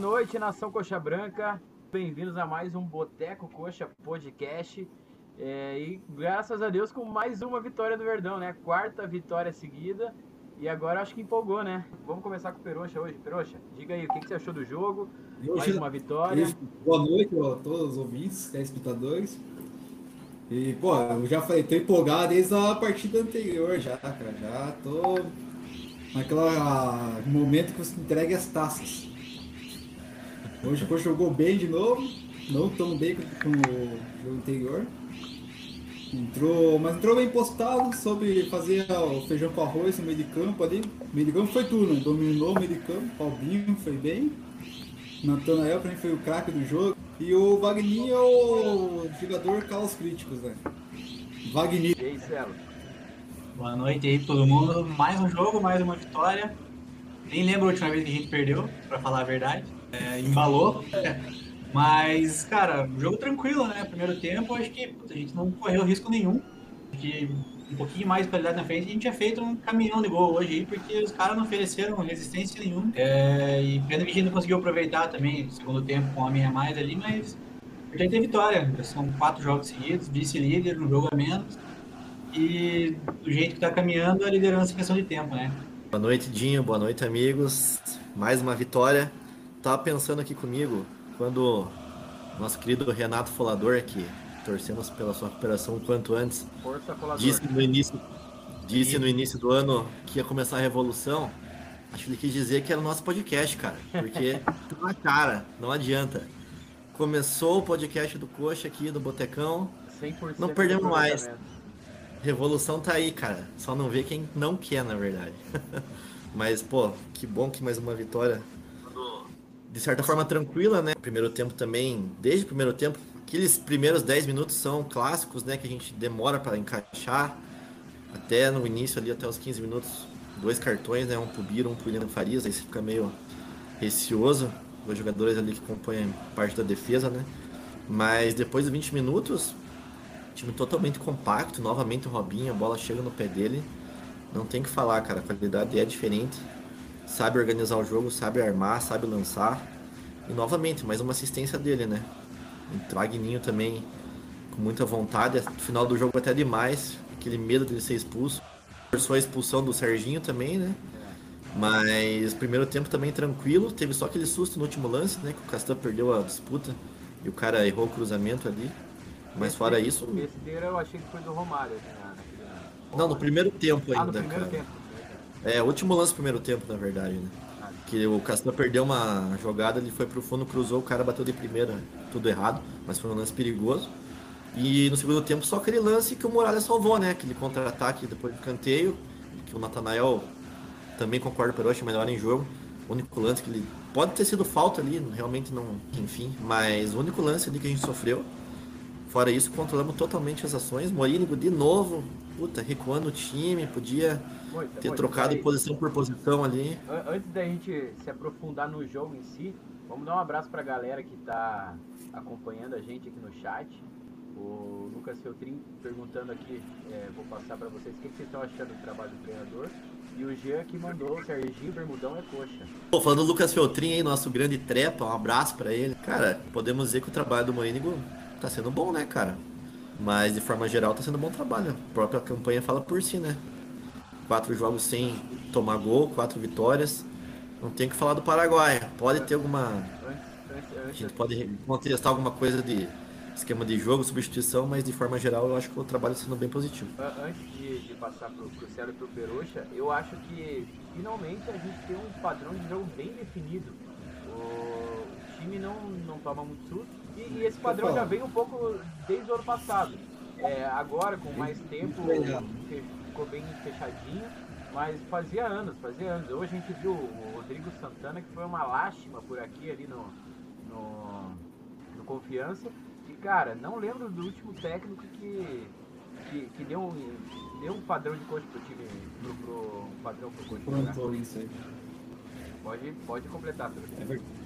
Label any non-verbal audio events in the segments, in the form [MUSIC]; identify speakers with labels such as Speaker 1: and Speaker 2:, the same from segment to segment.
Speaker 1: noite, nação Coxa Branca. Bem-vindos a mais um Boteco Coxa Podcast. É, e graças a Deus com mais uma vitória do Verdão, né? Quarta vitória seguida. E agora acho que empolgou, né? Vamos começar com o Peroxa hoje. Peroxa, diga aí, o que, que você achou do jogo? mais uma vitória.
Speaker 2: Boa noite a todos os ouvintes, telespectadores. E, pô, eu já falei, tô empolgado desde a partida anterior já, cara. Já tô naquele momento que você entrega as taças. Hoje o jogou bem de novo, não tão bem como o jogo anterior. Entrou, mas entrou bem postado, soube fazer o feijão com arroz no meio de campo ali. O meio de campo foi tudo, né? Dominou o meio de campo, Palbinho foi bem. Natanael pra mim foi o craque do jogo. E o Wagner é o jogador caos críticos, né? Wagner.
Speaker 1: E aí, Celo?
Speaker 3: Boa noite aí todo mundo. Mais um jogo, mais uma vitória. Nem lembro a última vez que a gente perdeu, pra falar a verdade. É, embalou. [LAUGHS] Mas, cara, jogo tranquilo, né? Primeiro tempo, acho que a gente não correu risco nenhum. De um pouquinho mais de qualidade na frente, a gente tinha feito um caminhão de gol hoje aí, porque os caras não ofereceram resistência nenhuma. É, e pena que a gente não conseguiu aproveitar também o segundo tempo com a minha mais ali, mas a gente tem vitória. São quatro jogos seguidos, vice-líder, um jogo a menos. E do jeito que tá caminhando, a liderança é questão de tempo, né?
Speaker 4: Boa noite, Dinho. Boa noite, amigos. Mais uma vitória. Tava pensando aqui comigo, quando nosso querido Renato Folador, que torcemos pela sua recuperação o quanto antes,
Speaker 1: Força,
Speaker 4: disse no início, disse no início do ano que ia começar a revolução. Acho que ele quis dizer que era o nosso podcast, cara. Porque [LAUGHS] tá na cara, não adianta. Começou o podcast do Coxa aqui, do Botecão.
Speaker 1: 100%
Speaker 4: Não perdemos
Speaker 1: de
Speaker 4: mais. Revolução tá aí, cara. Só não vê quem não quer, na verdade. [LAUGHS] Mas, pô, que bom que mais uma vitória. De certa forma tranquila, né? Primeiro tempo também, desde o primeiro tempo, aqueles primeiros 10 minutos são clássicos, né? Que a gente demora para encaixar. Até no início ali, até os 15 minutos, dois cartões, né? Um pro Biro, um pro William Farias. Aí você fica meio receoso. Dois jogadores ali que compõem parte da defesa, né? Mas depois de 20 minutos, Time totalmente compacto, novamente o Robinho, a bola chega no pé dele. Não tem que falar, cara, a qualidade é diferente. Sabe organizar o jogo, sabe armar, sabe lançar. E novamente, mais uma assistência dele, né? O Wagninho também com muita vontade. No final do jogo até demais, aquele medo dele ser expulso. Forçou a expulsão do Serginho também, né? Mas primeiro tempo também tranquilo. Teve só aquele susto no último lance, né? Que o Castan perdeu a disputa e o cara errou o cruzamento ali. Mas fora isso.
Speaker 1: O besteira eu achei que foi do Romário. né,
Speaker 4: Não, no primeiro tempo
Speaker 1: Ah, no
Speaker 4: ainda,
Speaker 1: primeiro
Speaker 4: cara.
Speaker 1: tempo.
Speaker 4: É, último lance do primeiro tempo, na verdade, né? Que o Castan perdeu uma jogada, ele foi pro fundo, cruzou, o cara bateu de primeira, tudo errado, mas foi um lance perigoso. E no segundo tempo, só aquele lance que o Morales salvou, né? Aquele contra-ataque depois do canteio, que o Natanael também concorda com o Perotti, melhor em jogo. O único lance que ele. Pode ter sido falta ali, realmente não. Enfim, mas o único lance ali que a gente sofreu. Fora isso, controlamos totalmente as ações. Morínigo de novo, puta, recuando o time, podia
Speaker 1: Moita,
Speaker 4: ter
Speaker 1: Moita,
Speaker 4: trocado
Speaker 1: peraí.
Speaker 4: posição por posição ali.
Speaker 1: An- Antes da gente se aprofundar no jogo em si, vamos dar um abraço pra galera que tá acompanhando a gente aqui no chat. O Lucas Feltrin perguntando aqui, é, vou passar pra vocês o que, que vocês estão achando do trabalho do treinador. E o Jean que mandou, o Serginho Bermudão é coxa.
Speaker 4: Pô, falando do Lucas Feltrin aí, nosso grande trepa, um abraço pra ele. Cara, podemos dizer que o trabalho do Morínigo tá sendo bom, né, cara? Mas de forma geral tá sendo um bom trabalho. A própria campanha fala por si, né? Quatro jogos sem tomar gol, quatro vitórias. Não tem o que falar do Paraguai. Pode ter alguma. A gente pode contestar alguma coisa de esquema de jogo, substituição, mas de forma geral eu acho que o trabalho está sendo bem positivo.
Speaker 1: An- Antes de, de passar pro, pro Celo e pro Perucha, eu acho que finalmente a gente tem um padrão de jogo bem definido. O time não, não toma muito susto. E, e esse padrão já vem um pouco desde o ano passado. É, agora, com mais tempo, fe- ficou bem fechadinho. Mas fazia anos, fazia anos. Hoje a gente viu o Rodrigo Santana, que foi uma lástima por aqui, ali no, no, no Confiança. E, cara, não lembro do último técnico que, que, que deu, um, deu um padrão de coach pro time, pro, pro um padrão pro coach.
Speaker 2: Pronto, isso aí.
Speaker 1: Pode, pode completar, Pedro.
Speaker 2: É verdade.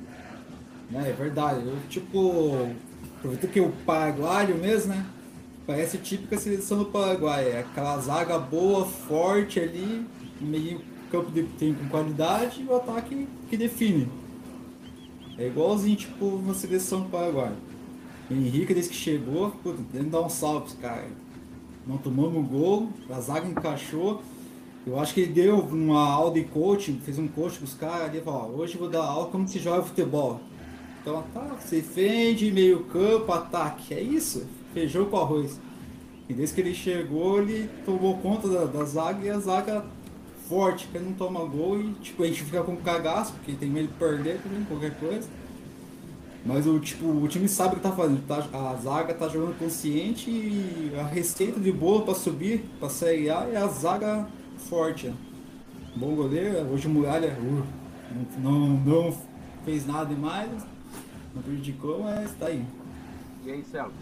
Speaker 2: É, é verdade. Eu, tipo, aproveito que o paraguaio mesmo, né? Parece típica seleção do Paraguai. É aquela zaga boa, forte ali, meio campo de tem com qualidade e o ataque que define. É igualzinho, tipo, uma seleção do Paraguai. O Henrique, desde que chegou, puta, tem dar um salve pros caras. Não tomamos gol, a zaga encaixou. Eu acho que ele deu uma aula de coaching, fez um coach com os caras ali, falou, hoje vou dar aula como se joga futebol. Então ataque, você defende, meio campo, ataque. É isso, feijão com arroz. E desde que ele chegou, ele tomou conta da, da zaga e a zaga forte, que não toma gol e tipo, a gente fica com cagaço, porque tem medo de perder também, qualquer coisa. Mas o, tipo, o time sabe o que tá fazendo, tá, a zaga tá jogando consciente e a receita de boa para subir pra Série A é a zaga forte. Bom goleiro, hoje o Muralha uh, não, não fez nada demais, não prejudicou, mas tá aí.
Speaker 1: E aí, Celso?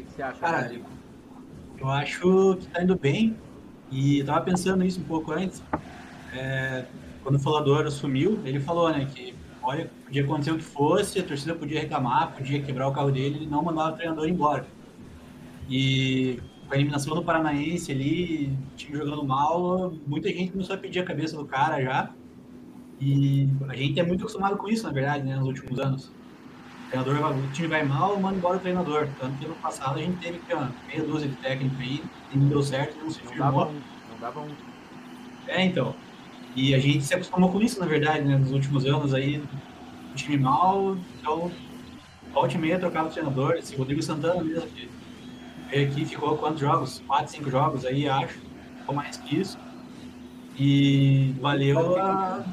Speaker 1: O que, que você acha?
Speaker 3: Cara,
Speaker 1: Rodrigo?
Speaker 3: eu acho que tá indo bem. E eu tava pensando nisso um pouco antes. É, quando o Falador assumiu, ele falou, né, que olha, podia acontecer o que fosse, a torcida podia reclamar, podia quebrar o carro dele, ele não mandava o treinador embora. E com a eliminação do Paranaense ali, o time jogando mal, muita gente começou a pedir a cabeça do cara já. E a gente é muito acostumado com isso, na verdade, né, nos últimos anos. Treinador, o time vai mal, manda embora o treinador. Tanto que ano passado a gente teve que, ó, meia dúzia de técnico aí, e não deu certo, não se
Speaker 1: Não
Speaker 3: firmou.
Speaker 1: dava um. Não dava um.
Speaker 3: É, então. E a gente se acostumou com isso, na verdade, né? Nos últimos anos aí, o time mal, então, volta e meia trocava o treinador. Esse Rodrigo Santana mesmo, que veio aqui, ficou quantos jogos? Quatro, cinco jogos aí, acho. Ou mais que isso. E valeu a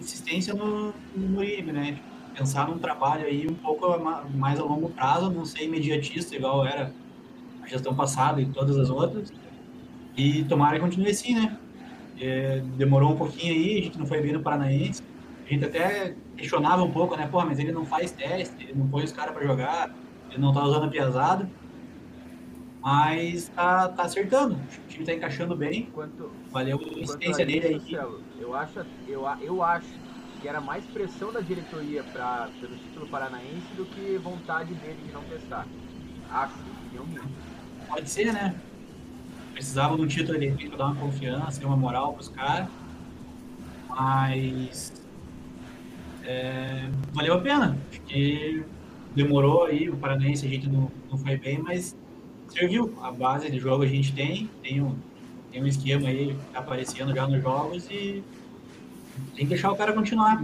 Speaker 3: insistência no, no Murime, né? Pensar num trabalho aí um pouco mais a longo prazo, não ser imediatista, igual era a gestão passada e todas as outras. E tomara que continue assim, né? É, demorou um pouquinho aí, a gente não foi bem no Paranaense. A gente até questionava um pouco, né? Pô, mas ele não faz teste, ele não põe os caras pra jogar, ele não tá usando a piazada. Mas tá, tá acertando, o time tá encaixando bem.
Speaker 1: Quanto,
Speaker 3: Valeu a insistência dele aí.
Speaker 1: isso, Celo, eu acho, eu, eu acho que era mais pressão da diretoria pra, pelo título paranaense do que vontade dele de não testar. Acho, opinião minha.
Speaker 3: Pode ser, né? Precisava um título repente pra dar uma confiança, uma moral pros caras. Mas. é, valeu a pena. Acho que demorou aí, o Paranaense a gente não, não foi bem, mas serviu. A base de jogo a gente tem, tem um, tem um esquema aí aparecendo já nos jogos e tem que deixar o cara continuar.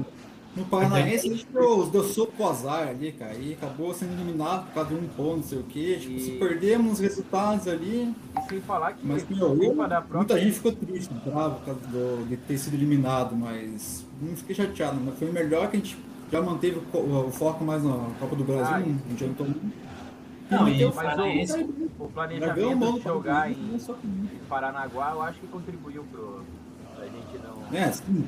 Speaker 2: No Paranaense, a gente deu, deu soco pro azar ali, cara, e acabou sendo eliminado por causa de um ponto, não sei o quê. Tipo,
Speaker 1: E-
Speaker 2: se perdemos os resultados ali,
Speaker 1: E sem falar que
Speaker 2: mas meu, eu,
Speaker 1: própria
Speaker 2: muita gente ficou triste, bravo por causa do- de ter sido eliminado, mas não fiquei chateado, mas foi melhor que a gente já manteve o, co- o foco mais na Copa do Brasil,
Speaker 1: Ah,
Speaker 2: não adiantou muito.
Speaker 3: Não, e
Speaker 2: Manteve
Speaker 3: o Paranaense.
Speaker 1: o planejamento
Speaker 2: mão
Speaker 1: de jogar em, em Paranaguá, eu acho que contribuiu pro, pra gente não.
Speaker 2: É, sim.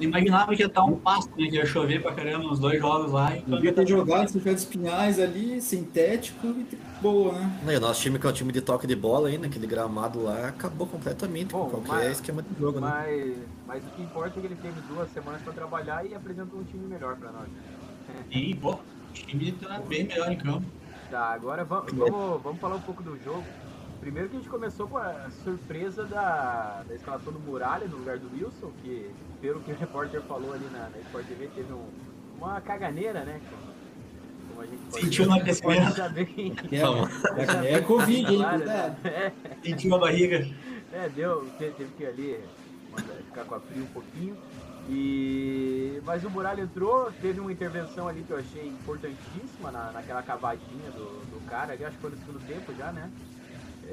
Speaker 3: Eu imaginava que ia estar um pasto, né? Que ia chover pra caramba nos dois jogos lá. Então
Speaker 2: Devia ter jogado se tivesse espinhais ali, sintético e boa, né?
Speaker 4: Não, e o nosso time, que é um time de toque de bola aí, naquele gramado lá, acabou completamente
Speaker 1: Bom,
Speaker 4: com qualquer
Speaker 1: mas-
Speaker 4: esquema de jogo, né?
Speaker 1: Mas, mas o que importa é que ele teve duas semanas pra trabalhar e apresentou um time melhor pra nós.
Speaker 3: E, pô, o time tá bem melhor em campo.
Speaker 1: Tá, agora vamos, vamos, vamos falar um pouco do jogo. Primeiro que a gente começou com a surpresa da, da escalação do Muralha no lugar do Wilson, que pelo que o repórter falou ali na, na Sport TV, teve um- uma caganeira, né? Como, a gente pode,
Speaker 3: Sentiu
Speaker 1: pode saber.
Speaker 2: É, é, é Covid, hein?
Speaker 1: Claro,
Speaker 2: Cuidado.
Speaker 1: né?
Speaker 3: Sentiu a barriga.
Speaker 1: É, deu, te- teve que ali ficar com a frio um pouquinho. E mas o Muralha entrou, teve uma intervenção ali que eu achei importantíssima na, naquela cavadinha do, do cara, ali acho que foi no segundo tempo já, né?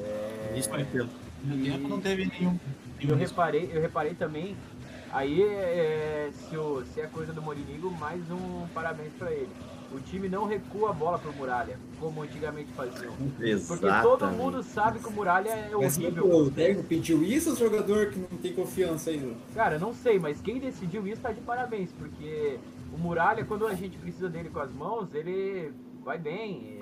Speaker 1: É,
Speaker 4: Isso foi tempo.
Speaker 3: No tempo não teve nenhum.
Speaker 1: eu reparei, eu reparei também, aí é, se, o, se é coisa do Morinigo, mais um parabéns pra ele. O time não recua a bola pro Muralha, como antigamente faziam. Porque todo mundo sabe que o Muralha é
Speaker 2: Mas
Speaker 1: horrível.
Speaker 2: o técnico pediu isso, o jogador que não tem confiança aí?
Speaker 1: Cara, não sei, mas quem decidiu isso tá de parabéns, porque o Muralha, quando a gente precisa dele com as mãos, ele vai bem.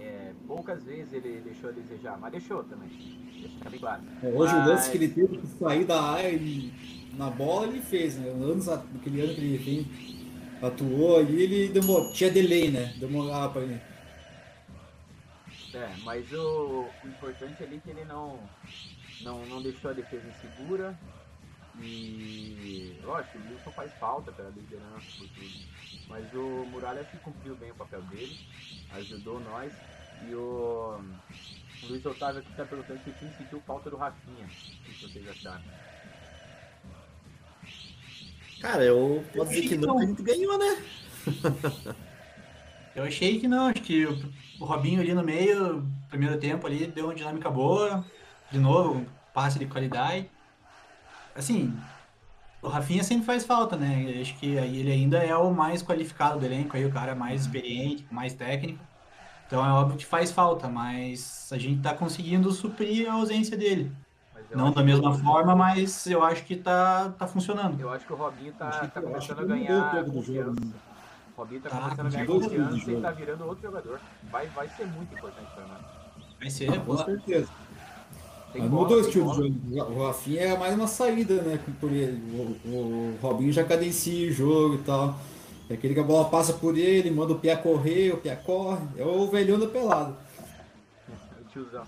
Speaker 1: Poucas vezes ele deixou a desejar, mas deixou também. Deixa ficar bem claro.
Speaker 2: É, Hoje o
Speaker 1: Mas-
Speaker 2: lance que ele teve que sair da área e na bola ele fez, né? Anos, a- naquele ano que ele tem- atuou ali, ele demorou, tinha delay, né? Demorava pra ele.
Speaker 1: É, mas o, o importante ali é que ele não, não, não deixou a defesa insegura. E lógico, o Wilson faz falta pela liderança, por tudo. Mas o Muralha que cumpriu bem o papel dele, ajudou nós. E o, o Luiz Otávio aqui está perguntando se o time sentiu falta do Rafinha. O que vocês acharam?
Speaker 4: Cara, eu posso dizer que não, a gente ganhou, né?
Speaker 3: Eu achei que não, acho que o, Robinho ali no meio, primeiro tempo ali, deu uma dinâmica boa. De novo, um passe de qualidade. Assim, o Rafinha sempre faz falta, né? Eu acho que aí ele ainda é o mais qualificado do elenco, aí o cara mais experiente, mais técnico. Então é óbvio que faz falta, mas a gente tá conseguindo suprir a ausência dele. Não da
Speaker 1: que
Speaker 3: mesma
Speaker 1: o-
Speaker 3: forma, mas eu acho que tá, tá funcionando.
Speaker 1: Eu acho que o Robinho tá,
Speaker 2: que-
Speaker 1: tá começando
Speaker 2: que
Speaker 1: a ganhar
Speaker 2: o
Speaker 1: confiança. O Robinho tá
Speaker 3: Tá,
Speaker 1: começando a ganhar
Speaker 2: o
Speaker 1: confiança e tá virando outro jogador. Vai, vai ser muito importante pra nós.
Speaker 3: Vai ser,
Speaker 2: Com
Speaker 3: pô.
Speaker 2: certeza.
Speaker 1: Tem
Speaker 2: Mas
Speaker 1: bola,
Speaker 2: mudou o estilo de jogo. O Rafinha é mais uma saída, né? Por ele. O, o Robinho já cadencia o jogo e tal. É aquele que a bola passa por ele, manda o pé correr, o pé corre. É o velhão da pelada.
Speaker 1: O tiozão.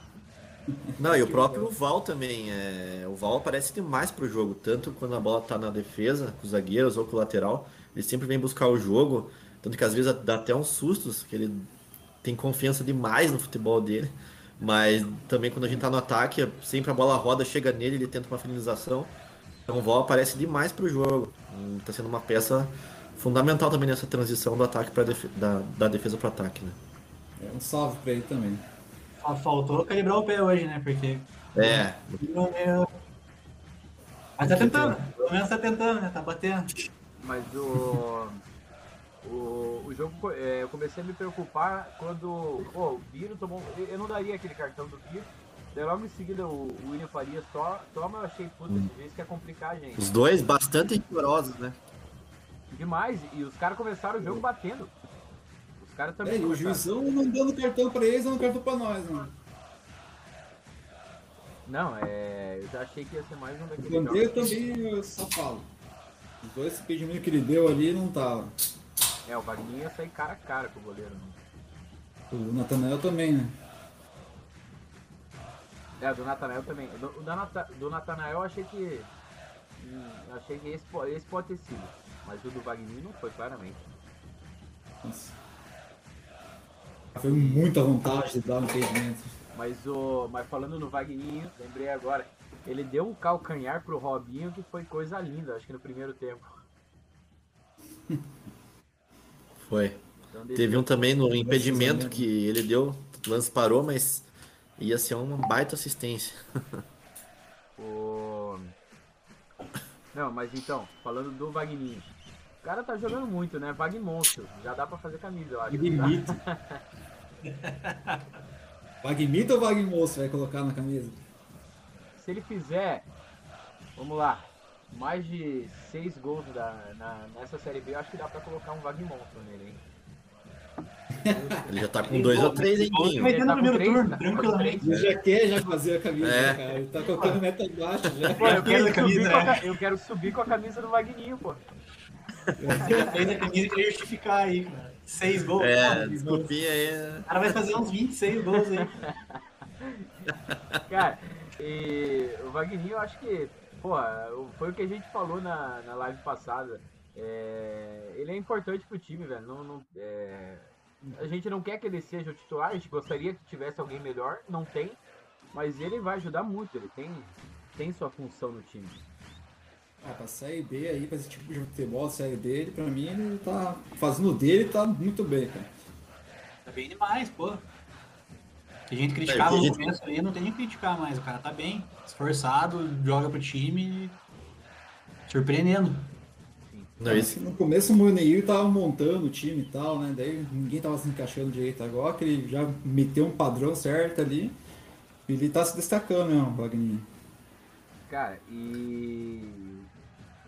Speaker 4: Não, e o próprio Val também. É... O Val aparece demais pro jogo, tanto quando a bola tá na defesa, com os zagueiros ou com o lateral. Ele sempre vem buscar o jogo, tanto que às vezes dá até uns sustos, que ele tem confiança demais no futebol dele. Mas também quando a gente tá no ataque, sempre a bola roda, chega nele, ele tenta uma finalização. Então o Val aparece demais pro jogo. Hum, Tá sendo uma peça fundamental também nessa transição do ataque para da, da defesa pro ataque, né?
Speaker 2: É um salve pra ele também.
Speaker 3: Só faltou calibrar o pé hoje, né? Porque.
Speaker 4: É,
Speaker 3: Mas tá tentando, pelo menos tá tentando, né? Tá batendo.
Speaker 1: Mas o. O, o jogo, é, eu comecei a me preocupar quando pô, o Biro tomou. eu- não daria aquele cartão do Biro. Daí logo em seguida o, o William Farias to, toma, eu achei, puta, isso quer complicar a gente.
Speaker 4: os dois bastante rigorosos, né?
Speaker 1: Demais, e os caras começaram o jogo batendo. Os caras
Speaker 2: É,
Speaker 1: também.
Speaker 2: e o juizão não dando cartão pra eles, dando cartão pra nós, né?
Speaker 1: Não, é. Eu já achei que ia ser mais um
Speaker 2: O
Speaker 1: daqueles
Speaker 2: Bandeira
Speaker 1: jogos.
Speaker 2: também eu só falo. Os dois impedimentos que ele deu ali não tava.
Speaker 1: É, o Wagner ia sair cara a cara com o goleiro. Né?
Speaker 2: O Natanael também, né?
Speaker 1: É, do Natanael também. Do, o Nata, do Natanael eu achei que. hum, eu achei que esse, esse pode ter sido. Mas o do Wagner não foi, claramente.
Speaker 2: Nossa. Foi muita vontade de dar um impedimento.
Speaker 1: Mas o. Mas falando no Wagninho, lembrei agora. Ele deu um calcanhar pro Robinho que foi coisa linda, acho que no primeiro tempo. [LAUGHS]
Speaker 4: Foi.
Speaker 1: Então,
Speaker 4: Teve um também no impedimento que ele deu, o lance parou, mas ia ser uma baita assistência. [LAUGHS]
Speaker 1: O... Não, mas então, falando do Vagninho. O cara tá jogando muito, né? Vag Monstro. Já dá pra fazer camisa, eu acho.
Speaker 2: Vagmito. [LAUGHS] Vagmito ou Vagmoço vai colocar na camisa?
Speaker 1: Se ele fizer, vamos lá, mais de seis gols da, na, nessa Série B, eu acho que dá pra colocar um Vag Monstro nele, hein? [LAUGHS]
Speaker 4: Ele já tá com dois ou três hein, Guinho?
Speaker 3: Vai ter no
Speaker 1: Tá
Speaker 3: primeiro
Speaker 1: três,
Speaker 3: turno,
Speaker 1: com
Speaker 3: tranquilamente.
Speaker 2: Ele já quer já fazer a camisa,
Speaker 4: É.
Speaker 2: né, cara? Ele tá colocando meta embaixo já.
Speaker 1: Pô, eu quero,
Speaker 3: camisa,
Speaker 1: subir com a,
Speaker 3: né?
Speaker 1: eu quero subir com a camisa do Vagninho, pô.
Speaker 3: Fez a camisa queria justificar aí, cara. Seis gols.
Speaker 4: É, desculpinha aí.
Speaker 3: O cara vai fazer uns 26 gols aí. [LAUGHS]
Speaker 1: Cara, e o Vagninho, eu acho que, pô, foi o que a gente falou na, na live passada. É, ele é importante pro time, velho. Não, não- é, a gente não quer que ele seja o titular, a gente gostaria que tivesse alguém melhor, não tem, mas ele vai ajudar muito, ele tem, tem sua função no time.
Speaker 2: Ah, pra Série B aí, pra esse tipo de futebol, Série B, ele, pra mim, ele tá fazendo o dele tá muito bem, cara.
Speaker 3: Tá bem demais, pô. A gente criticava
Speaker 4: É,
Speaker 3: no
Speaker 4: gente-
Speaker 3: começo ali, não tem nem que criticar mais. O cara tá bem, esforçado, joga pro time, surpreendendo.
Speaker 4: Não, esse,
Speaker 2: No começo o Moneiro tava montando o time e tal, né? Daí ninguém tava se encaixando direito. Agora que ele já meteu um padrão certo ali, ele tá se destacando, né, o Wagner.
Speaker 1: Cara, e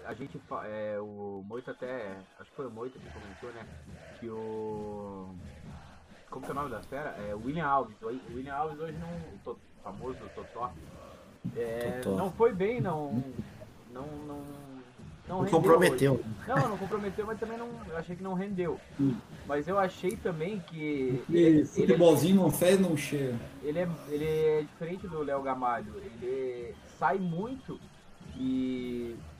Speaker 1: a gente, é, o Moito até, acho que foi o Moito que comentou, né, que o, como que é o nome da fera? É o William Alves, o William Alves hoje não, o to- famoso Totó, é,
Speaker 4: Totó.
Speaker 1: não foi bem, não, não, não, não
Speaker 4: Não comprometeu.
Speaker 1: hoje. Não, não comprometeu, mas também não, eu achei que não rendeu. Mas eu achei também que ele, ele,
Speaker 2: futebolzinho não fede, não cheira.
Speaker 1: ele é, ele é diferente do Léo Gamalho. Ele sai muito E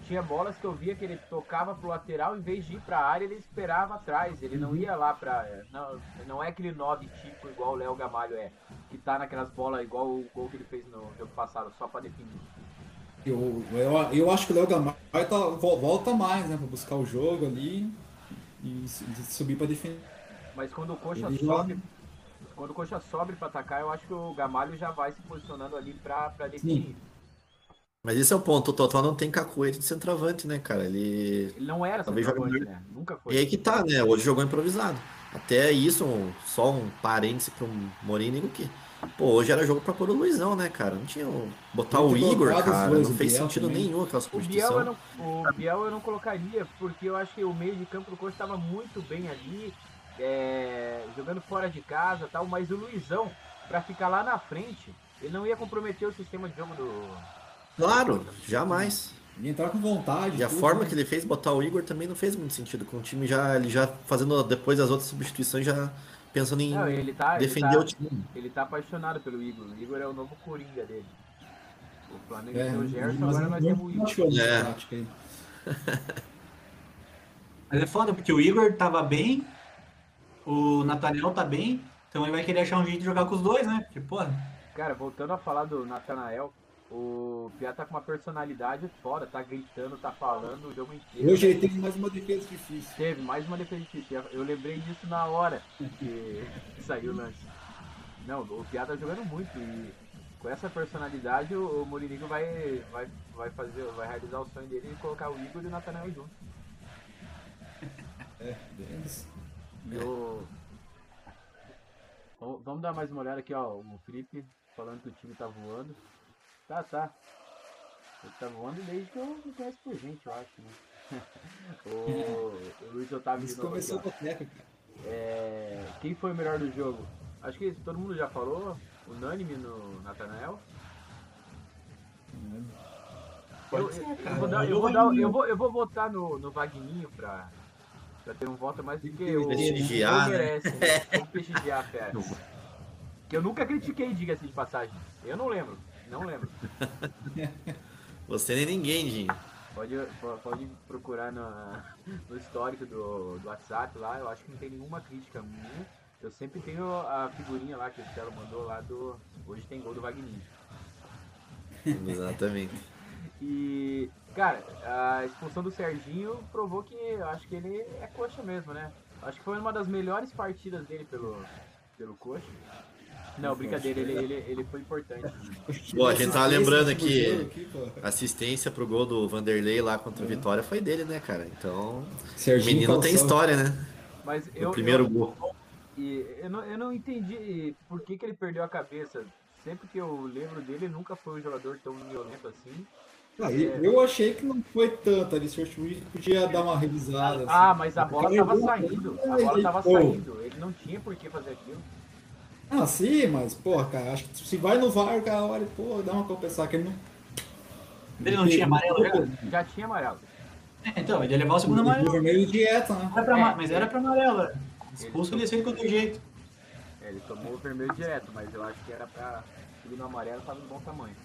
Speaker 1: tinha bolas que eu via que ele tocava pro lateral, em vez de ir pra área, ele esperava atrás. Ele não ia lá pra. Não, não é aquele 9 tipo igual o Léo Gamalho é, que tá naquelas bolas igual o gol que ele fez no jogo passado, só pra definir.
Speaker 2: Eu, eu, eu acho que o Léo Gamalho tá, vo- volta mais, né? Pra buscar o jogo ali e su- subir pra defender.
Speaker 1: Mas quando o Coxa
Speaker 2: Ele
Speaker 1: sobe. Quando o Coxa sobe pra atacar, eu acho que o Gamalho já vai se posicionando ali pra, pra definir.
Speaker 4: Mas esse é o ponto. O Totó não tem cacuete de centroavante, né, cara? Ele.
Speaker 1: Ele não era
Speaker 4: Talvez
Speaker 1: centroavante,
Speaker 4: jogue
Speaker 1: né? Nunca
Speaker 4: E
Speaker 1: foi.
Speaker 4: aí que tá, né? Hoje jogou improvisado. Até isso, um- só um parêntese pro Morínigo que. Pô, hoje era jogo pra pôr o Luizão, né, cara? Não tinha. Botar o Igor, cara.
Speaker 2: dois,
Speaker 4: Não fez
Speaker 2: Biel
Speaker 4: sentido
Speaker 2: também.
Speaker 4: nenhum aquela
Speaker 1: O Biel, eu não, o Biel eu não colocaria, porque eu acho que o meio de campo do Coxa estava muito bem ali, é, jogando fora de casa tal, mas o Luizão, pra ficar lá na frente, ele não ia comprometer o sistema de jogo do.
Speaker 4: Claro, jamais.
Speaker 2: E entrar com vontade.
Speaker 4: E a
Speaker 2: tudo,
Speaker 4: forma
Speaker 2: né?
Speaker 4: que ele fez botar o Igor também não fez muito sentido. Com o time já. Ele já fazendo depois das outras substituições, já pensando em
Speaker 1: Não, ele tá, ele
Speaker 4: defender
Speaker 1: tá,
Speaker 4: o time.
Speaker 1: ele tá apaixonado pelo Igor. O Igor é o novo Coringa dele. O Flamengo
Speaker 2: É,
Speaker 1: tem o Gerson,
Speaker 2: mas
Speaker 1: agora nós
Speaker 2: não
Speaker 1: temos o Igor.
Speaker 4: É. [LAUGHS]
Speaker 3: Mas é foda, porque o Igor tava bem, o Nathaniel tá bem, então ele vai querer achar um jeito de jogar com os dois, né? Porque, porra,
Speaker 1: Cara, voltando a falar do Natanael, o Pia tá com uma personalidade foda, tá gritando, tá falando o jogo inteiro.
Speaker 2: Hoje ele tem mais uma defesa difícil.
Speaker 1: Teve mais uma defesa difícil. Eu lembrei disso na hora que [LAUGHS] saiu o lance. Não, o Piá tá jogando muito e com essa personalidade o, o Mourinho vai, vai, vai fazer, vai realizar o sonho dele e colocar o Igor e o Natanael junto. [LAUGHS]
Speaker 2: É, bem isso.
Speaker 1: E o. Vamos dar mais uma olhada aqui, ó. O Felipe falando que o time tá voando. Tá, tá. Ele tá voando desde que eu me conheço por gente, eu acho, né? [LAUGHS] o, o Luiz Otávio de
Speaker 2: Isso
Speaker 1: novo aqui,
Speaker 2: começou
Speaker 1: ó.
Speaker 2: com a Teca, cara.
Speaker 1: É, quem foi o melhor do jogo? Acho que todo mundo já falou. Unânime no Natanael.
Speaker 3: Pode
Speaker 1: Eu,
Speaker 3: ser,
Speaker 1: vou dar- eu vou dar-
Speaker 3: ainda-
Speaker 1: eu vou- eu vou votar no, no Vagninho pra, pra ter um voto mais do que o
Speaker 4: Prestigiar,
Speaker 1: o
Speaker 4: né?
Speaker 1: merece. [LAUGHS] Vamos prestigiar a fera. Que eu nunca critiquei, diga-se de passagem. Eu não lembro. Não lembro. [LAUGHS]
Speaker 4: Você nem ninguém, Dinho.
Speaker 1: Pode, po- pode procurar na- no histórico do, do WhatsApp lá. Eu acho que não tem nenhuma crítica minha. Eu sempre tenho a figurinha lá que o Celo mandou lá do. Hoje tem gol do Vagninho. [LAUGHS]
Speaker 4: Exatamente.
Speaker 1: E, cara, a expulsão do Serginho provou que eu acho que ele é coxa mesmo, né? Acho que foi uma das melhores partidas dele pelo, pelo coxa. Não, brincadeira, ele, ele, ele foi importante. [LAUGHS]
Speaker 4: Pô, a gente tava lembrando
Speaker 2: Assistência
Speaker 4: aqui-. Assistência pro gol do Vanderlei lá contra o Vitória foi dele, né, cara? Então, o
Speaker 2: Serginho
Speaker 4: menino tem
Speaker 2: calção.
Speaker 4: história, né?
Speaker 1: Mas
Speaker 4: O
Speaker 1: eu,
Speaker 4: primeiro
Speaker 1: eu,
Speaker 4: gol.
Speaker 1: e eu, não, eu não entendi por que, que ele perdeu a cabeça. Sempre que eu lembro dele, ele nunca foi um jogador tão violento assim.
Speaker 2: Ah, e eu achei que não foi tanto ali. Se o Schmidt podia dar uma revisada.
Speaker 1: Ah,
Speaker 2: assim.
Speaker 1: mas a bola
Speaker 2: Cara,
Speaker 1: tava
Speaker 2: eu-
Speaker 1: saindo. A bola tava
Speaker 2: Pô.
Speaker 1: saindo. Ele não tinha por que fazer aquilo.
Speaker 2: Ah, sim, mas, porra, cara, acho que se vai no VAR, o cara olha, pô, dá uma compensar que ele não.
Speaker 3: Ele não tinha amarelo já?
Speaker 1: Já tinha amarelo.
Speaker 3: É, então, ele ia levar o segundo amarelo.
Speaker 2: vermelho dieta, né?
Speaker 3: Era pra
Speaker 1: É.
Speaker 3: mas era pra amarelo. Expulso ele de qualquer jeito.
Speaker 1: É, ele tomou o vermelho direto, mas eu acho que era pra. Segundo amarelo tava de bom tamanho.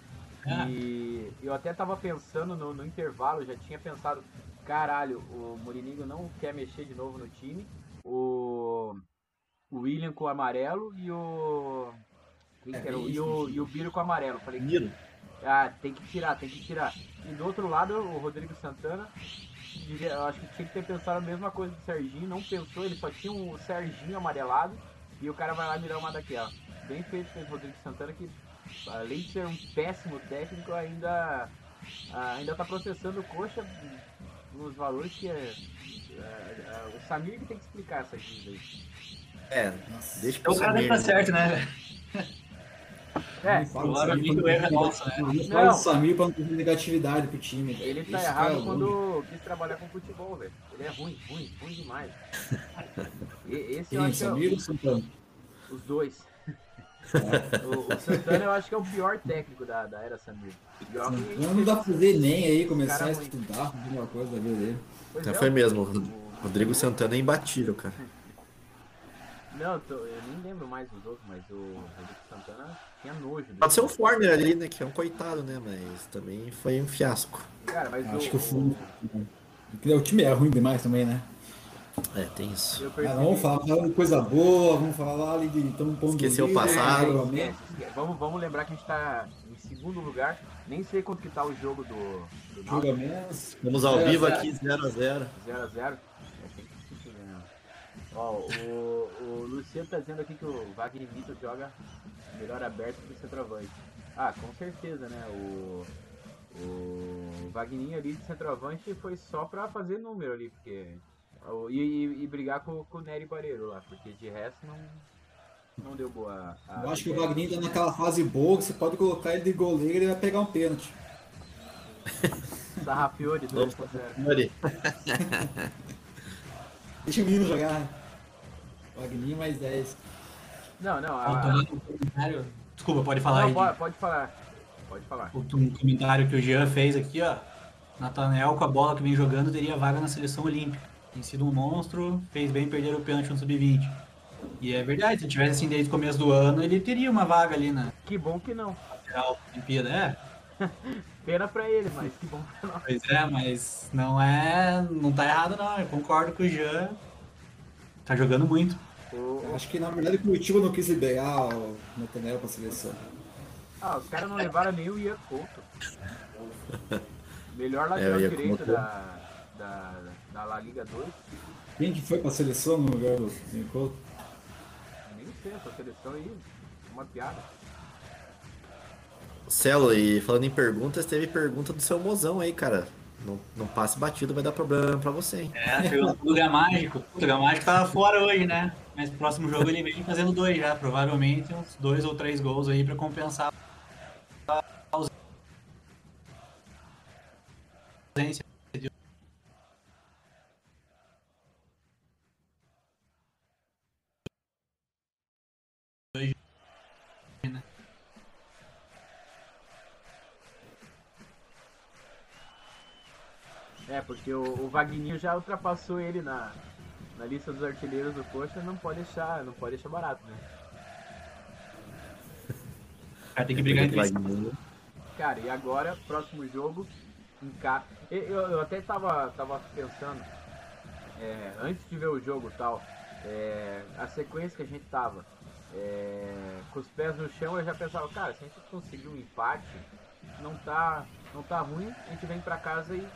Speaker 3: É.
Speaker 1: E eu até tava pensando no, no intervalo, já tinha pensado, caralho, o Mourinho não quer mexer de novo no time. O, o William com o amarelo e o.
Speaker 2: É,
Speaker 1: era? e, o e o Biro com o amarelo. Falei,
Speaker 4: Miro.
Speaker 1: ah, tem que tirar, tem que tirar. E do outro lado, o Rodrigo Santana, acho que tinha que ter pensado a mesma coisa do Serginho, não pensou, ele só tinha o Serginho amarelado e o cara vai lá mirar uma daquela. Bem feito pelo Rodrigo Santana, que além de ser um péssimo técnico, ainda, ah, ainda tá processando o coxa nos valores que é. é, é, o Samir que tem que explicar essa dívida aí.
Speaker 4: É,
Speaker 2: Nossa.
Speaker 4: deixa
Speaker 3: Então o cara nem
Speaker 4: Samir.
Speaker 3: tá certo, né?
Speaker 1: É,
Speaker 2: Não fala do
Speaker 3: provavelmente
Speaker 2: Samir
Speaker 3: o erro é nosso, né?
Speaker 2: Não
Speaker 1: Não.
Speaker 2: fala do Samir pra não ter negatividade pro time.
Speaker 1: ele tá
Speaker 2: Esse
Speaker 1: errado
Speaker 2: é
Speaker 1: quando quis trabalhar com futebol, velho. Ele é ruim, ruim, ruim demais. [LAUGHS] E- esse
Speaker 2: Quem,
Speaker 1: eu
Speaker 2: o
Speaker 1: acho que é o-
Speaker 2: Samir ou o Santana?
Speaker 1: Os dois. [LAUGHS] o, o Santana eu acho que é o pior técnico da, da era Samir. Pior que-
Speaker 2: Não, não dá pra fazer nem aí, começar a estudar, fazer uma coisa da vida dele.
Speaker 1: Pois
Speaker 4: foi mesmo.
Speaker 1: o-
Speaker 4: Rodrigo Santana é imbatível, cara.
Speaker 1: Não, eu, tô- eu nem lembro mais dos outros, mas o Rodrigo Santana tinha nojo.
Speaker 4: Pode ser o Forner ali, né? Que é um coitado, né? Mas também foi um fiasco.
Speaker 1: Cara, mas
Speaker 2: Acho
Speaker 1: o,
Speaker 2: que o fundo. O time é ruim demais também, né?
Speaker 4: É, tem isso.
Speaker 2: Ah, vamos falar de coisa boa, vamos falar ali de. Estamos pondo
Speaker 4: Esqueceu o passado.
Speaker 1: Esquece, esquece. Vamos, vamos lembrar que a gente tá em segundo lugar. Nem sei quanto que tá o jogo do, do.
Speaker 2: Julgamentos.
Speaker 4: Vamos ao
Speaker 2: É,
Speaker 4: vivo
Speaker 2: é.
Speaker 4: aqui, 0x0.
Speaker 1: 0x0. É, tem que assistir mesmo. Ó, o, o Luciano tá dizendo aqui que o Wagner Vitor joga melhor aberto que o centroavante. Ah, com certeza, né? O, o Wagner ali de centroavante foi só pra fazer número ali, porque. o- E, e, e brigar com, com o Nery Barreiro lá, porque de resto não, não deu boa. a-
Speaker 2: Eu acho que o Wagner tá naquela fase boa que você pode colocar ele de goleiro e ele vai pegar um pênalti.
Speaker 1: Sarrafiori 2
Speaker 4: Vamos.
Speaker 1: x 0
Speaker 4: Mori,
Speaker 2: Deixa o menino jogar. Wagner mais 10.
Speaker 1: Não, não, a,
Speaker 3: no comentário. Desculpa, pode falar
Speaker 1: não,
Speaker 3: aí.
Speaker 1: pode, pode falar. Pode falar.
Speaker 3: Um comentário que o Jean fez aqui, ó. Nathanael, com a bola que vem jogando, teria vaga na seleção olímpica. Tem sido um monstro, fez bem perder o pênalti no sub-20. E é verdade, se tivesse assim desde o começo do ano, ele teria uma vaga ali na
Speaker 1: Que bom que não.
Speaker 3: lateral Olimpíada. É, [LAUGHS]
Speaker 1: Pena pra ele, mas que bom que não.
Speaker 3: pois é, mas não é. Não tá errado não. Eu concordo com o Jean. Tá jogando muito.
Speaker 2: Acho que na verdade o Curitiba não quis liberar o Nathaniel pra seleção.
Speaker 1: Ah, os caras não levaram nem o Ian Couto. Melhor lateral
Speaker 4: É, Ian
Speaker 1: direito da, da, da La Liga 2.
Speaker 2: Quem que foi pra seleção no lugar do Couto?
Speaker 1: Nem sei, essa seleção aí, uma piada.
Speaker 4: Celo, e falando em perguntas, teve pergunta do seu mozão aí, cara. Não, não passe batido, vai dar problema pra você, hein?
Speaker 3: É, do Lugar Mágico. O Lugar Mágico tava fora hoje, né? Mas no próximo jogo ele vem fazendo dois já, provavelmente uns dois ou três gols aí pra compensar a ausência de
Speaker 1: É, porque o, o Vagninho já ultrapassou ele na, na lista dos artilheiros do Coxa, não pode deixar, não pode deixar barato, né?
Speaker 3: Cara tem que brigar entre si.
Speaker 1: Cara, e agora, próximo jogo, em casa. Eu, eu até tava, tava pensando, é, antes de ver o jogo e tal, é, a sequência que a gente tava, é, com os pés no chão, eu já pensava, cara, se a gente conseguir um empate, não tá, não tá ruim, a gente vem pra casa e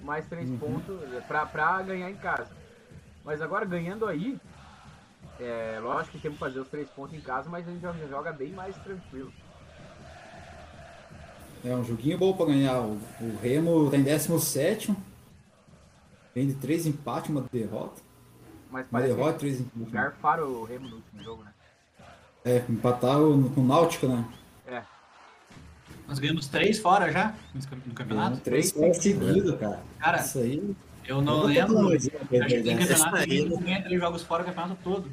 Speaker 1: mais três pontos pra, pra ganhar em casa. Mas agora ganhando aí, é, lógico que temos que fazer os três pontos em casa, mas a gente joga, joga bem mais tranquilo.
Speaker 2: É um joguinho bom pra ganhar. O, o Remo tá em 17. Vem de três empates, uma derrota.
Speaker 1: Mas
Speaker 2: Uma derrota, três empates.
Speaker 1: garfaram o Remo no último jogo, né?
Speaker 2: É, empataram com o Náutico, né?
Speaker 1: É,
Speaker 3: Nós ganhamos três fora já no cam- no campeonato.
Speaker 2: Três
Speaker 1: três
Speaker 2: fora seguido, cara.
Speaker 3: Cara,
Speaker 2: Isso aí.
Speaker 3: eu não lembro.
Speaker 2: um
Speaker 3: Acho
Speaker 2: exemplo,
Speaker 3: que
Speaker 2: é
Speaker 3: tem campeonato que não ganha três jogos fora o campeonato todo.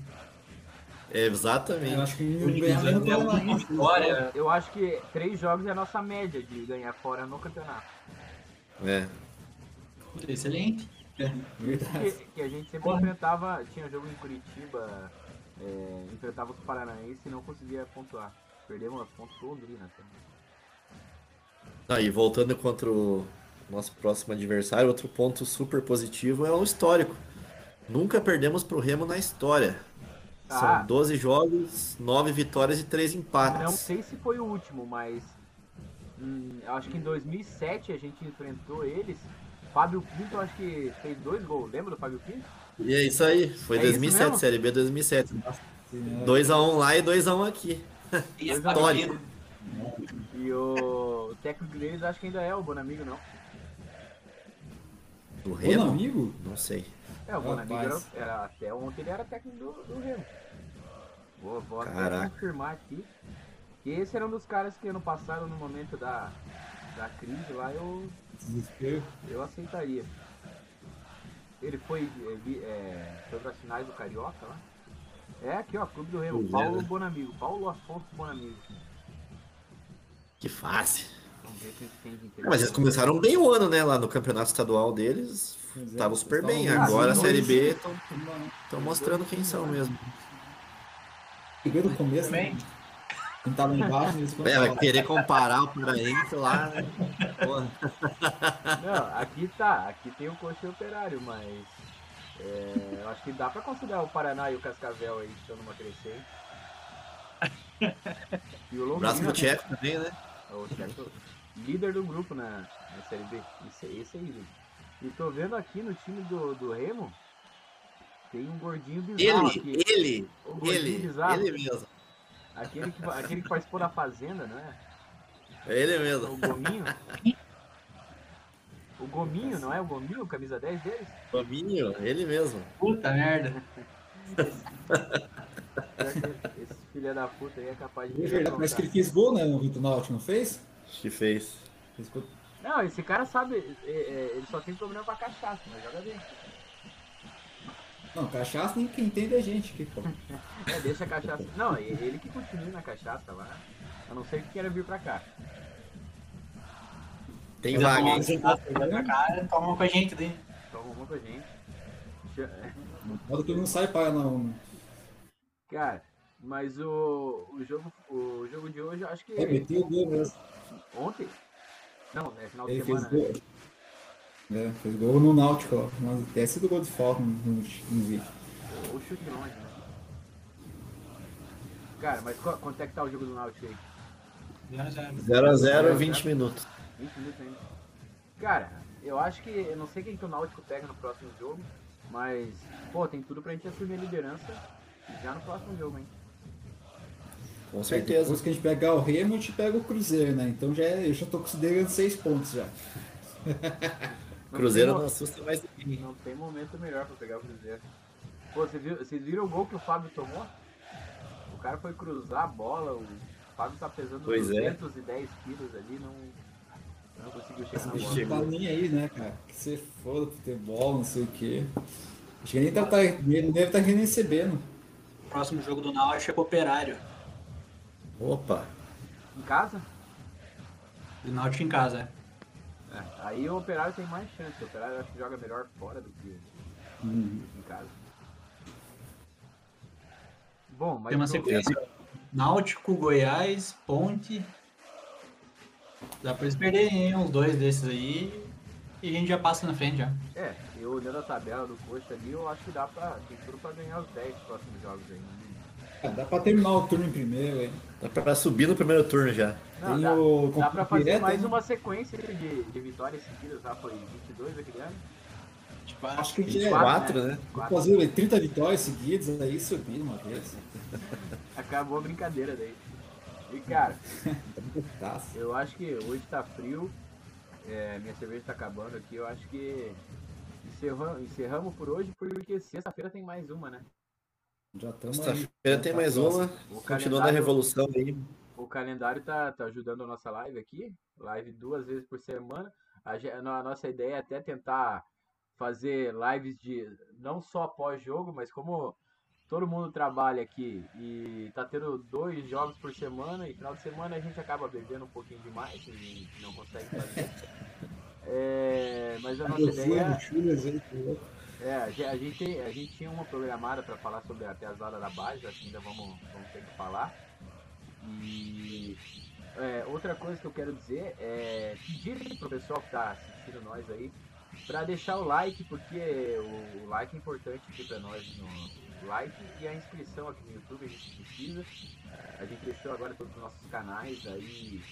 Speaker 2: Eu
Speaker 4: Exatamente.
Speaker 2: acho que não
Speaker 3: é
Speaker 2: Paranaense.
Speaker 3: vitória.
Speaker 1: eu acho que três jogos é a nossa média de ganhar fora no campeonato.
Speaker 4: É.
Speaker 3: Puta, Excelente.
Speaker 2: Verdade.
Speaker 1: Que, que a gente sempre
Speaker 3: Porra.
Speaker 1: enfrentava, tinha jogo em Curitiba, é, enfrentava os paranaenses e não conseguia pontuar. Perdemos pontos pro Londrina também.
Speaker 4: Ah, e voltando contra o nosso próximo adversário, outro ponto super positivo é o histórico. Nunca perdemos pro Remo na história.
Speaker 1: Ah.
Speaker 4: São 12 jogos, 9 vitórias e 3
Speaker 1: Não
Speaker 4: empates.
Speaker 1: sei se foi o último, mas hum, eu acho que em 2007 a gente enfrentou eles. Fábio Pinto acho que fez dois gols. Lembra do Fábio Pinto?
Speaker 4: E é isso aí, foi
Speaker 1: É isso
Speaker 4: 2007,
Speaker 1: mesmo?
Speaker 4: Série B 2007.
Speaker 2: Sim, é.
Speaker 4: 2x1 lá e 2x1 aqui.
Speaker 3: E
Speaker 4: Histórico.
Speaker 1: E o, o técnico deles acho que ainda é o Bonamigo, não.
Speaker 4: Do Remo?
Speaker 2: amigo?
Speaker 4: Não sei.
Speaker 1: É, o Bonamigo era, era- até ontem ele era técnico do, do Remo. Vou, vou até confirmar aqui. E esse era um dos caras que ano passado, no momento da, da crise lá, eu,
Speaker 2: Desespero.
Speaker 1: eu aceitaria. Ele foi, é, vi- é, foi para finais do Carioca lá. É aqui, ó, Clube do Remo,
Speaker 4: é,
Speaker 1: Paulo
Speaker 4: né?
Speaker 1: Bonamigo, Paulo Afonso Bonamigo.
Speaker 4: Que fácil. Mas eles começaram bem o ano, né? Lá no campeonato estadual deles. Estavam super bem. Agora a Série B estão mostrando quem são mesmo.
Speaker 2: Chegou no começo, né? Quem tá lá embaixo, eles
Speaker 4: É, vai querer comparar o Paraense lá, né?
Speaker 1: Não, aqui tá, aqui tem o coxa operário, mas é, eu acho que dá pra considerar o Paraná e o Cascavel aí que estão numa crescente. [LAUGHS] E o
Speaker 4: Braço
Speaker 1: Londrina,
Speaker 4: do Tcheco também, né?
Speaker 1: O Tcheco, líder do grupo na, na Série B. Esse, esse aí, líder. E tô vendo aqui no time do, do Remo, tem um gordinho bizarro
Speaker 4: Ele,
Speaker 1: aqui.
Speaker 4: ele,
Speaker 1: O
Speaker 4: ele,
Speaker 1: bizarro.
Speaker 4: ele mesmo.
Speaker 1: Aquele que, aquele que participou da Fazenda, não é?
Speaker 4: Ele
Speaker 1: O
Speaker 4: mesmo.
Speaker 1: Gominho. O Gominho, não é o Gominho, camisa 10 deles?
Speaker 4: Tominho, ele mesmo.
Speaker 3: Puta merda. [LAUGHS]
Speaker 1: Que filho da puta aí é capaz de.
Speaker 2: É verdade, mas que ele fez gol, né, no Vitor Náutico, não fez?
Speaker 4: Acho que fez.
Speaker 2: Fez gol.
Speaker 1: Não, esse cara sabe. é, é, ele só tem problema com a cachaça, mas joga bem.
Speaker 2: Não, cachaça nem quem entende é a gente pô. [LAUGHS]
Speaker 1: É, deixa a cachaça. Não, ele que continua na cachaça lá. A não ser que queira vir pra cá.
Speaker 4: Tem vaga, hein?
Speaker 3: toma uma com a gente daí.
Speaker 1: Toma uma com a gente.
Speaker 2: Modo que ele não sai para não. né?
Speaker 1: Cara, mas o, o, jogo, o jogo de hoje, eu acho que.
Speaker 2: É, meteu o gol mesmo.
Speaker 1: Ontem? Não, é final de
Speaker 2: Ele fez
Speaker 1: semana. né?
Speaker 2: gol. É, fez gol no Náutico, ó. Mas Deve ser do gol de falta no, no, no vídeo.
Speaker 1: Ou chute de longe, né? Cara, mas qu- quanto é que tá o jogo do Náutico aí?
Speaker 3: Já, já.
Speaker 4: 0x0, 20 minutos.
Speaker 1: 20 minutos ainda. Cara, eu acho que. Eu não sei quem que o Náutico pega no próximo jogo, mas, pô, tem tudo pra gente assumir a liderança já no próximo jogo, hein?
Speaker 4: Com certeza.
Speaker 2: Depois que a gente pegar o Remo, a gente pega o Cruzeiro, né? Então já, é- eu já tô considerando seis pontos já. [LAUGHS]
Speaker 1: Não
Speaker 4: Cruzeiro
Speaker 1: tem
Speaker 4: não assusta mais ninguém.
Speaker 1: Não tem momento melhor pra pegar o Cruzeiro. Pô, você viu- vocês viram o gol que o Fábio tomou? O cara foi cruzar a bola, o Fábio tá pesando
Speaker 4: Pois é.
Speaker 1: 210 quilos ali, não, não conseguiu chegar
Speaker 2: Esse
Speaker 1: na bola.
Speaker 2: não tá nem aí, né, cara? Que você foda futebol, não sei o quê. Acho que ele nem tá, tá, ele deve estar tá recebendo.
Speaker 3: O próximo jogo do Náutico é pro Operário.
Speaker 4: Opa.
Speaker 1: Em casa?
Speaker 3: O Náutico em casa, é.
Speaker 1: É, aí o Operário tem mais chance. O Operário acho que joga melhor fora do que
Speaker 2: Uhum.
Speaker 1: em casa. Bom, mas
Speaker 3: Tem uma sequência. Náutico, Goiás, Ponte. Dá pra eles perderem hein, uns dois desses aí. E a gente já passa na frente já.
Speaker 1: É, eu olhando a tabela do coxa ali, eu acho que dá pra. Tem tudo pra ganhar os 10 próximos jogos aí. Né?
Speaker 2: Ah, dá pra terminar o turno em primeiro, hein?
Speaker 4: Dá pra subir no primeiro turno já.
Speaker 1: Não,
Speaker 2: Tem
Speaker 1: dá,
Speaker 2: o
Speaker 1: dá pra fazer
Speaker 2: direto,
Speaker 1: mais
Speaker 2: né?
Speaker 1: uma sequência de, de vitórias seguidas, lá foi 22 aquele ano?
Speaker 3: Tipo,
Speaker 2: Acho que a gente é.
Speaker 1: 24,
Speaker 4: 4, né?
Speaker 2: Vou fazer 30 vitórias seguidas, aí subir uma vez. [LAUGHS]
Speaker 1: Acabou a brincadeira daí. E cara,
Speaker 2: Tá.
Speaker 1: eu acho que hoje tá frio, é, minha cerveja tá acabando aqui, eu acho que encerramos, encerramos por hoje porque sexta-feira tem mais uma, né?
Speaker 2: Já estamos
Speaker 4: Sexta-feira tem mais uma. Continuando a revolução aí.
Speaker 1: O calendário tá, tá ajudando a nossa live aqui. Live duas vezes por semana. A, a no- a nossa ideia é até tentar fazer lives de não só pós-jogo, mas como todo mundo trabalha aqui e tá tendo dois jogos por semana e final de semana a gente acaba bebendo um pouquinho demais e não consegue fazer. [LAUGHS] É, mas a nossa ideia é, a ge- a gente, a gente tinha uma programada para falar sobre a pesada da base, acho que ainda vamos, vamos ter que falar. E é, outra coisa que eu quero dizer é pedir pro pessoal que tá assistindo nós aí para deixar o like, porque o, o like é importante aqui para nós no like e a inscrição aqui no YouTube a gente precisa. A gente deixou agora todos os nossos canais aí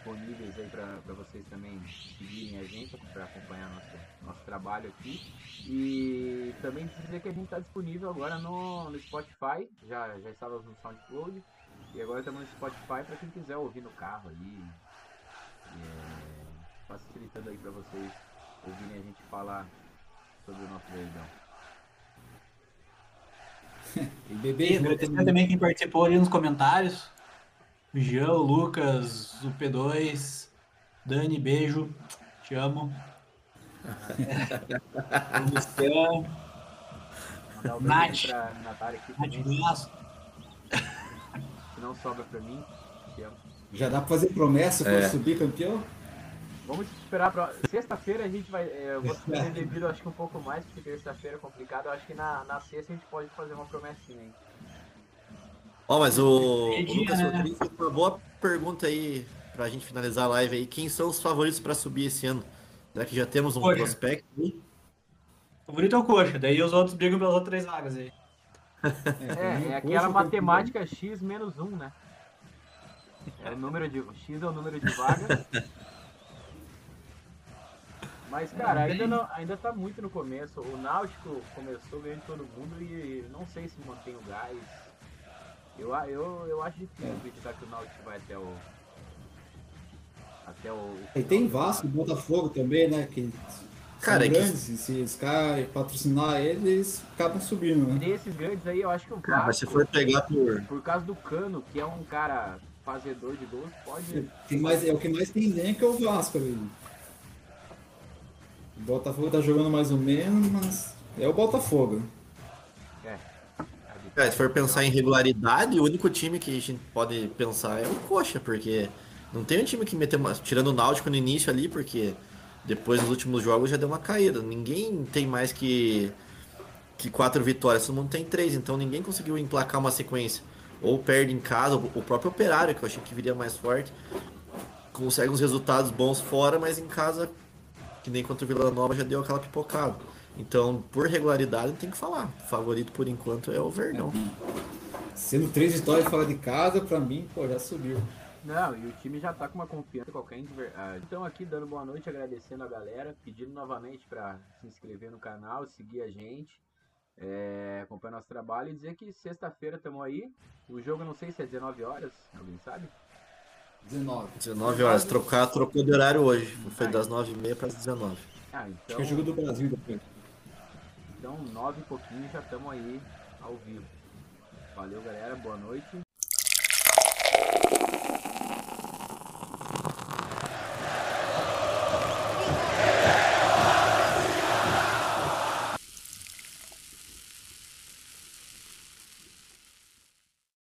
Speaker 1: disponíveis aí para vocês também seguirem a gente para acompanhar nosso, nosso trabalho aqui. E também dizer que a gente está disponível agora no, no Spotify, já, já estávamos no SoundCloud, e agora estamos no Spotify para quem quiser ouvir no carro ali, é, facilitando aí para vocês ouvirem a gente falar sobre o nosso verdão. [LAUGHS]
Speaker 2: E beber
Speaker 3: agradecer também quem participou ali nos comentários. O Jean, o Lucas, o P2, Dani, beijo, te amo. [LAUGHS] o Luciano,
Speaker 1: Mandar um
Speaker 3: Nath.
Speaker 1: pra Natália aqui
Speaker 3: Nath
Speaker 1: que não sobra para mim. te amo.
Speaker 2: Já dá pra fazer promessa pra
Speaker 4: É.
Speaker 2: subir campeão?
Speaker 1: Vamos esperar pra. Sexta-feira a gente vai. é, Eu vou ter bebido acho que um pouco mais, porque terça-feira é complicado. Eu acho que na, na sexta a gente pode fazer uma promessinha, hein?
Speaker 4: Ó, mas o, o Lucas? Rodrigues fez uma boa pergunta aí pra gente finalizar a live aí. Quem são os favoritos pra subir esse ano? Será que já temos um
Speaker 3: Olha.
Speaker 4: prospecto aí?
Speaker 3: O favorito é o Coxa, daí os outros brigam pelas outras três vagas aí.
Speaker 1: É, é aquela matemática x menos 1, né? É o número de. X é o número de vagas. Mas, cara, ainda, não, ainda tá muito no começo. O Náutico começou ganhando todo mundo e não sei se mantém o gás. Eu, eu, eu acho difícil acreditar que o Náutico vai até o. Até o.
Speaker 2: E tem Vasco e Botafogo também, né? Que
Speaker 4: Cara,
Speaker 2: são
Speaker 4: é que-
Speaker 2: grandes, e se os caras patrocinar eles, acabam subindo, né?
Speaker 1: Desses grandes aí, eu acho que o
Speaker 4: Cara, mas se
Speaker 1: Vasco,
Speaker 4: for pegar por.
Speaker 1: por causa do Cano, que é um cara fazedor de gols, pode.
Speaker 2: Tem mais, é o que mais tem elenco é o Vasco ali. O Botafogo tá jogando mais ou menos, mas é o Botafogo.
Speaker 1: É.
Speaker 4: Se for pensar em regularidade, o único time que a gente pode pensar é o Coxa, porque não tem um time que meteu uma. Tirando o Náutico no início ali, porque depois nos últimos jogos já deu uma caída. Ninguém tem mais que. que quatro vitórias, todo mundo tem três, então ninguém conseguiu emplacar uma sequência. Ou perde em casa, o próprio Operário, que eu achei que viria mais forte, consegue uns resultados bons fora, mas em casa, que nem contra o Vila Nova, já deu aquela pipocada. Então, por regularidade, tem que falar. O favorito por enquanto é o Verdão.
Speaker 2: Sendo três vitórias fora de casa, pra mim, pô, já subiu.
Speaker 1: Não, e o time já tá com uma confiança qualquer ah, Então aqui dando boa noite, agradecendo a galera, pedindo novamente pra se inscrever no canal, seguir a gente, é, acompanhar nosso trabalho e dizer que sexta-feira estamos aí. O jogo não sei se é 19 horas, alguém sabe?
Speaker 2: 19.
Speaker 4: 19 horas, trocar, trocou de horário hoje. Foi das 9h30 para as 19
Speaker 1: Ah,
Speaker 2: Acho
Speaker 1: então,
Speaker 2: que é o jogo do Brasil depois.
Speaker 1: Então 9 e pouquinho já estamos aí ao vivo. Valeu galera, boa noite.